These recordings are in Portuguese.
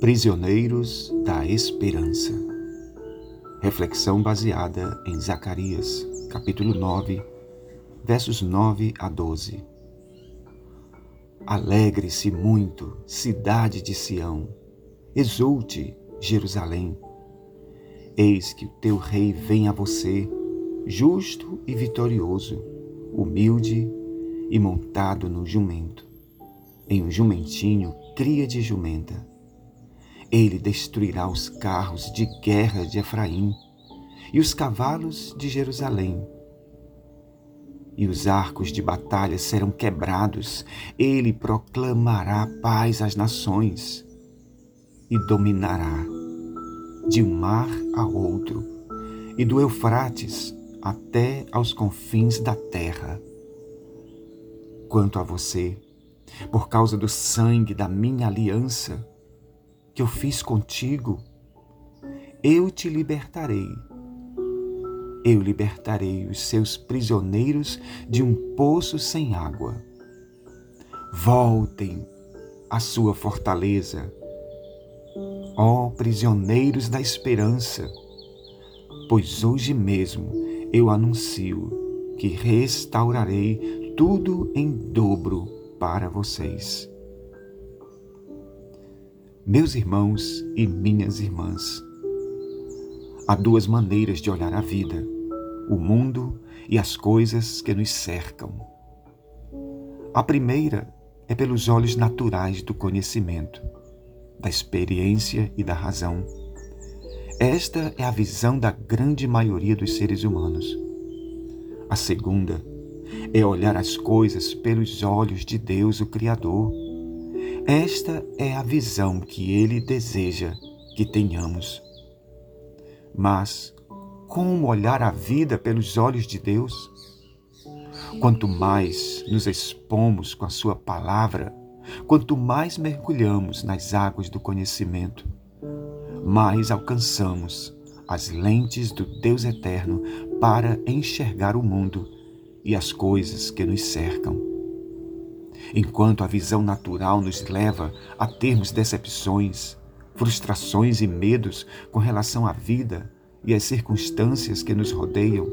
Prisioneiros da Esperança. Reflexão baseada em Zacarias, capítulo 9, versos 9 a 12. Alegre-se muito, cidade de Sião. Exulte, Jerusalém. Eis que o teu rei vem a você, justo e vitorioso, humilde e montado no jumento, em um jumentinho cria de jumenta ele destruirá os carros de guerra de Efraim e os cavalos de Jerusalém. E os arcos de batalha serão quebrados. Ele proclamará paz às nações e dominará de um mar a outro e do Eufrates até aos confins da terra. Quanto a você, por causa do sangue da minha aliança, que eu fiz contigo, eu te libertarei. Eu libertarei os seus prisioneiros de um poço sem água. Voltem à sua fortaleza, ó prisioneiros da esperança, pois hoje mesmo eu anuncio que restaurarei tudo em dobro para vocês. Meus irmãos e minhas irmãs, há duas maneiras de olhar a vida, o mundo e as coisas que nos cercam. A primeira é pelos olhos naturais do conhecimento, da experiência e da razão. Esta é a visão da grande maioria dos seres humanos. A segunda é olhar as coisas pelos olhos de Deus, o Criador esta é a visão que ele deseja que tenhamos. Mas como olhar a vida pelos olhos de Deus? Quanto mais nos expomos com a Sua palavra, quanto mais mergulhamos nas águas do conhecimento, mais alcançamos as lentes do Deus eterno para enxergar o mundo e as coisas que nos cercam. Enquanto a visão natural nos leva a termos decepções, frustrações e medos com relação à vida e às circunstâncias que nos rodeiam,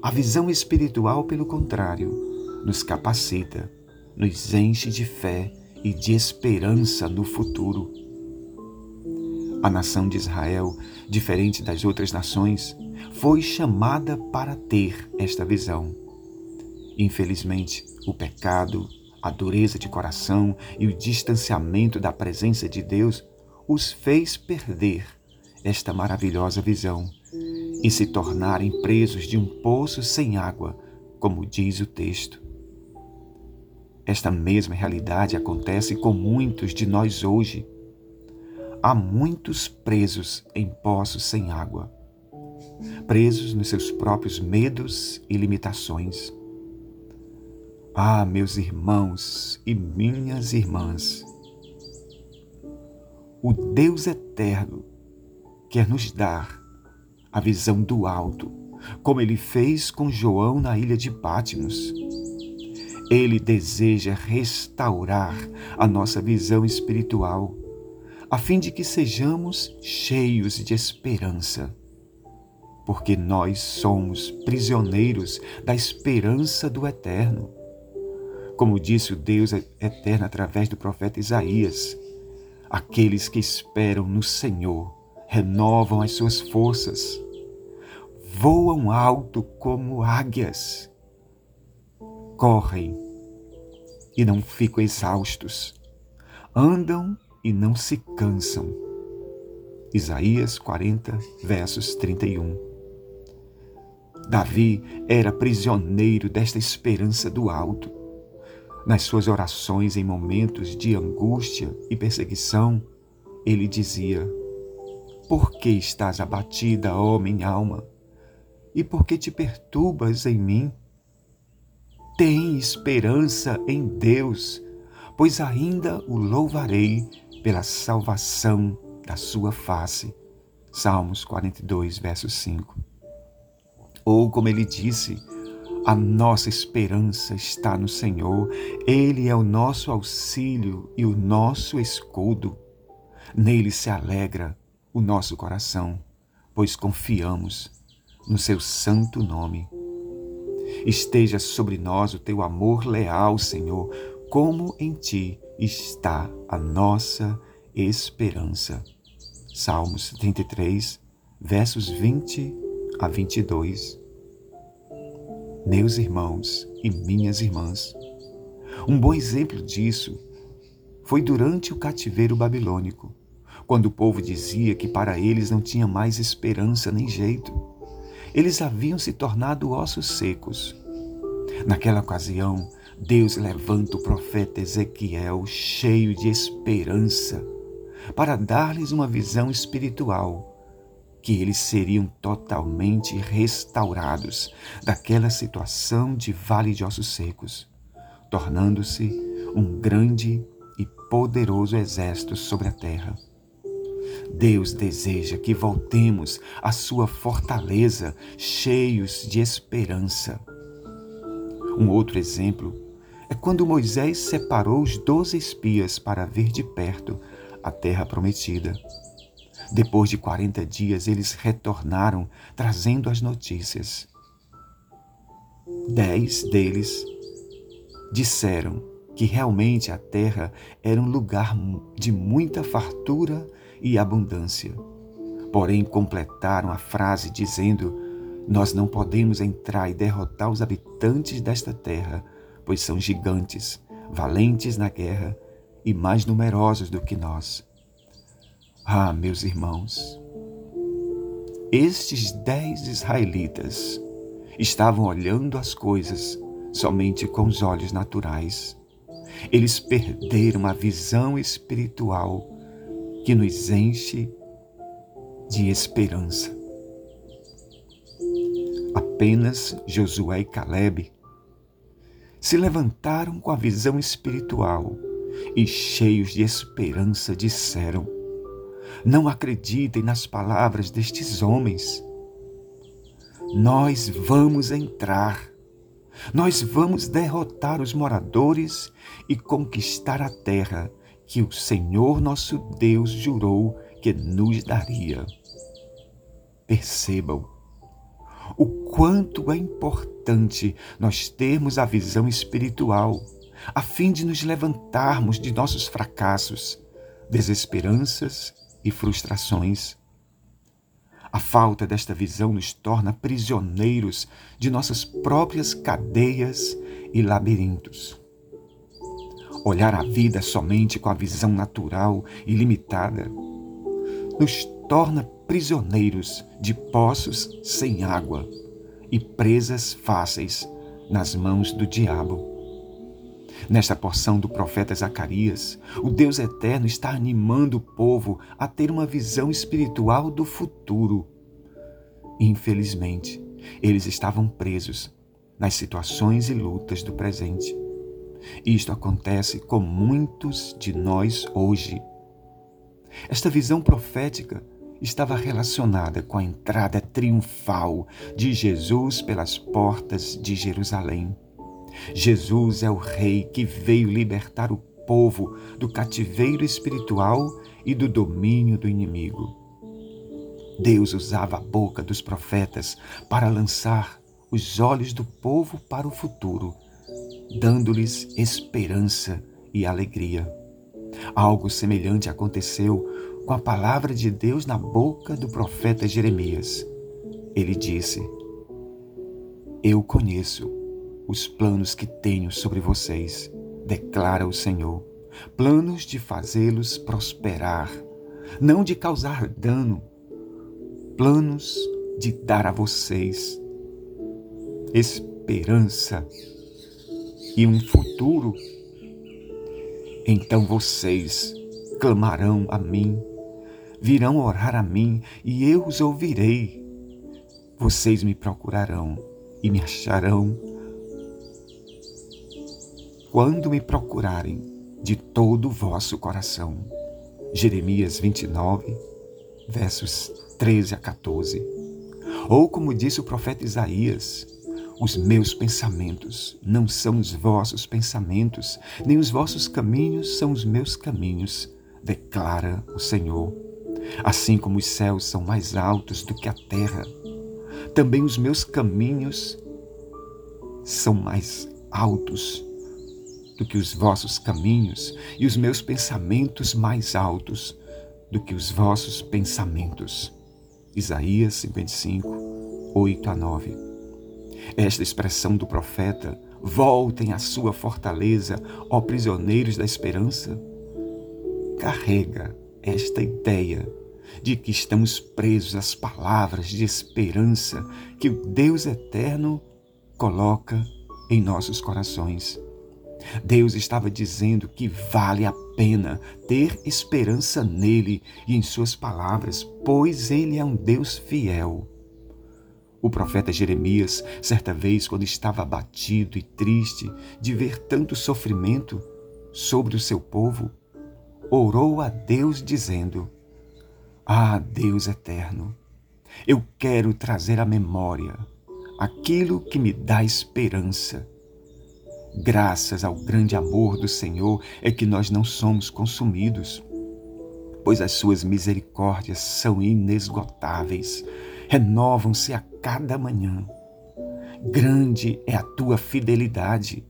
a visão espiritual, pelo contrário, nos capacita, nos enche de fé e de esperança no futuro. A nação de Israel, diferente das outras nações, foi chamada para ter esta visão. Infelizmente, o pecado, a dureza de coração e o distanciamento da presença de Deus os fez perder esta maravilhosa visão e se tornarem presos de um poço sem água, como diz o texto. Esta mesma realidade acontece com muitos de nós hoje. Há muitos presos em poços sem água, presos nos seus próprios medos e limitações ah, meus irmãos e minhas irmãs, o Deus eterno quer nos dar a visão do alto, como ele fez com João na ilha de Pátimos. Ele deseja restaurar a nossa visão espiritual, a fim de que sejamos cheios de esperança, porque nós somos prisioneiros da esperança do eterno. Como disse o Deus eterno através do profeta Isaías, aqueles que esperam no Senhor renovam as suas forças, voam alto como águias, correm e não ficam exaustos, andam e não se cansam. Isaías 40, versos 31. Davi era prisioneiro desta esperança do alto. Nas suas orações em momentos de angústia e perseguição, ele dizia: Por que estás abatida, ó minha alma? E por que te perturbas em mim? Tem esperança em Deus, pois ainda o louvarei pela salvação da sua face. Salmos 42, verso 5. Ou como ele disse, a nossa esperança está no Senhor. Ele é o nosso auxílio e o nosso escudo. Nele se alegra o nosso coração, pois confiamos no seu santo nome. Esteja sobre nós o teu amor leal, Senhor, como em ti está a nossa esperança. Salmos 33, versos 20 a 22. Meus irmãos e minhas irmãs, um bom exemplo disso foi durante o cativeiro babilônico, quando o povo dizia que para eles não tinha mais esperança nem jeito. Eles haviam se tornado ossos secos. Naquela ocasião, Deus levanta o profeta Ezequiel cheio de esperança para dar-lhes uma visão espiritual que eles seriam totalmente restaurados daquela situação de vale de ossos secos, tornando-se um grande e poderoso exército sobre a terra. Deus deseja que voltemos à sua fortaleza, cheios de esperança. Um outro exemplo é quando Moisés separou os doze espias para ver de perto a terra prometida. Depois de quarenta dias, eles retornaram trazendo as notícias. Dez deles disseram que realmente a terra era um lugar de muita fartura e abundância. Porém, completaram a frase dizendo: Nós não podemos entrar e derrotar os habitantes desta terra, pois são gigantes, valentes na guerra e mais numerosos do que nós. Ah, meus irmãos, estes dez israelitas estavam olhando as coisas somente com os olhos naturais. Eles perderam a visão espiritual que nos enche de esperança. Apenas Josué e Caleb se levantaram com a visão espiritual e, cheios de esperança, disseram: Não acreditem nas palavras destes homens. Nós vamos entrar. Nós vamos derrotar os moradores e conquistar a terra que o Senhor nosso Deus jurou que nos daria. Percebam o quanto é importante nós termos a visão espiritual, a fim de nos levantarmos de nossos fracassos, desesperanças e frustrações. A falta desta visão nos torna prisioneiros de nossas próprias cadeias e labirintos. Olhar a vida somente com a visão natural e limitada nos torna prisioneiros de poços sem água e presas fáceis nas mãos do diabo. Nesta porção do profeta Zacarias, o Deus Eterno está animando o povo a ter uma visão espiritual do futuro. Infelizmente, eles estavam presos nas situações e lutas do presente. Isto acontece com muitos de nós hoje. Esta visão profética estava relacionada com a entrada triunfal de Jesus pelas portas de Jerusalém. Jesus é o Rei que veio libertar o povo do cativeiro espiritual e do domínio do inimigo. Deus usava a boca dos profetas para lançar os olhos do povo para o futuro dando-lhes esperança e alegria. Algo semelhante aconteceu com a palavra de Deus na boca do profeta Jeremias. Ele disse: Eu conheço os planos que tenho sobre vocês, declara o Senhor, planos de fazê-los prosperar, não de causar dano, planos de dar a vocês esperança e um futuro, então vocês clamarão a mim, virão orar a mim e eu os ouvirei. Vocês me procurarão e me acharão quando me procurarem de todo o vosso coração. Jeremias 29, versos 13 a 14. Ou como disse o profeta Isaías, os meus pensamentos não são os vossos pensamentos, nem os vossos caminhos são os meus caminhos, declara o Senhor. Assim como os céus são mais altos do que a terra, também os meus caminhos são mais altos do que os vossos caminhos, e os meus pensamentos mais altos do que os vossos pensamentos. Isaías 55, 8 a 9. Esta expressão do profeta, voltem à sua fortaleza, ó prisioneiros da esperança, carrega esta ideia de que estamos presos às palavras de esperança que o Deus eterno coloca em nossos corações. Deus estava dizendo que vale a pena ter esperança nele e em suas palavras, pois ele é um Deus fiel. O profeta Jeremias, certa vez, quando estava abatido e triste de ver tanto sofrimento sobre o seu povo, orou a Deus dizendo: Ah, Deus eterno, eu quero trazer à memória aquilo que me dá esperança Graças ao grande amor do Senhor é que nós não somos consumidos, pois as suas misericórdias são inesgotáveis, renovam-se a cada manhã. Grande é a tua fidelidade.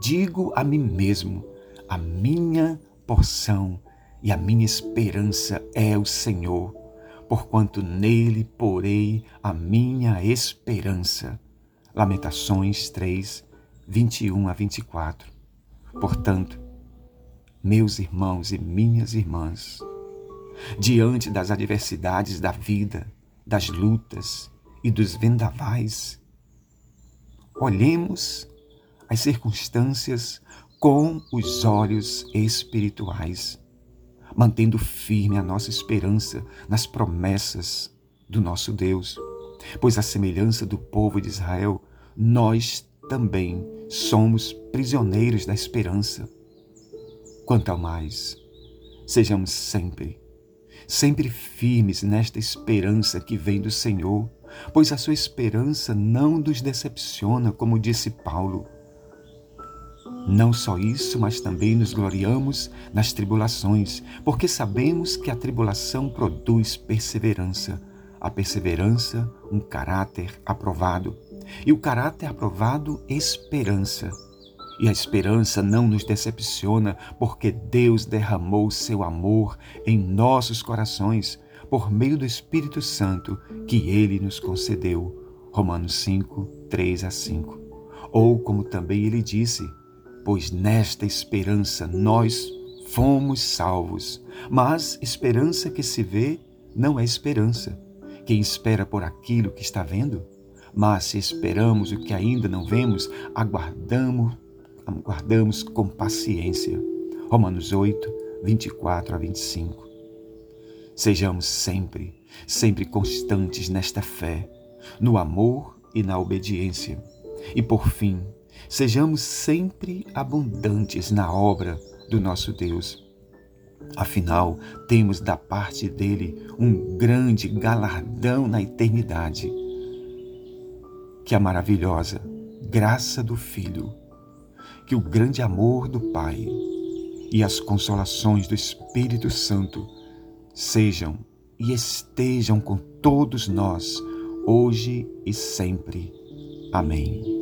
Digo a mim mesmo: a minha porção e a minha esperança é o Senhor, porquanto nele porei a minha esperança. Lamentações 3, 21 a 24. Portanto, meus irmãos e minhas irmãs, diante das adversidades da vida, das lutas e dos vendavais, olhemos as circunstâncias com os olhos espirituais, mantendo firme a nossa esperança nas promessas do nosso Deus, pois a semelhança do povo de Israel, nós também somos prisioneiros da esperança. Quanto ao mais, sejamos sempre, sempre firmes nesta esperança que vem do Senhor, pois a sua esperança não nos decepciona, como disse Paulo. Não só isso, mas também nos gloriamos nas tribulações, porque sabemos que a tribulação produz perseverança, a perseverança, um caráter aprovado e o caráter aprovado, esperança. E a esperança não nos decepciona, porque Deus derramou seu amor em nossos corações por meio do Espírito Santo que ele nos concedeu. Romanos 5, 3 a 5. Ou como também ele disse: Pois nesta esperança nós fomos salvos. Mas esperança que se vê não é esperança. Quem espera por aquilo que está vendo? Mas se esperamos o que ainda não vemos, aguardamos, aguardamos com paciência. Romanos 8, 24 a 25. Sejamos sempre, sempre constantes nesta fé, no amor e na obediência. E por fim, sejamos sempre abundantes na obra do nosso Deus. Afinal, temos da parte dele um grande galardão na eternidade que a maravilhosa graça do Filho, que o grande amor do Pai e as consolações do Espírito Santo sejam e estejam com todos nós, hoje e sempre. Amém.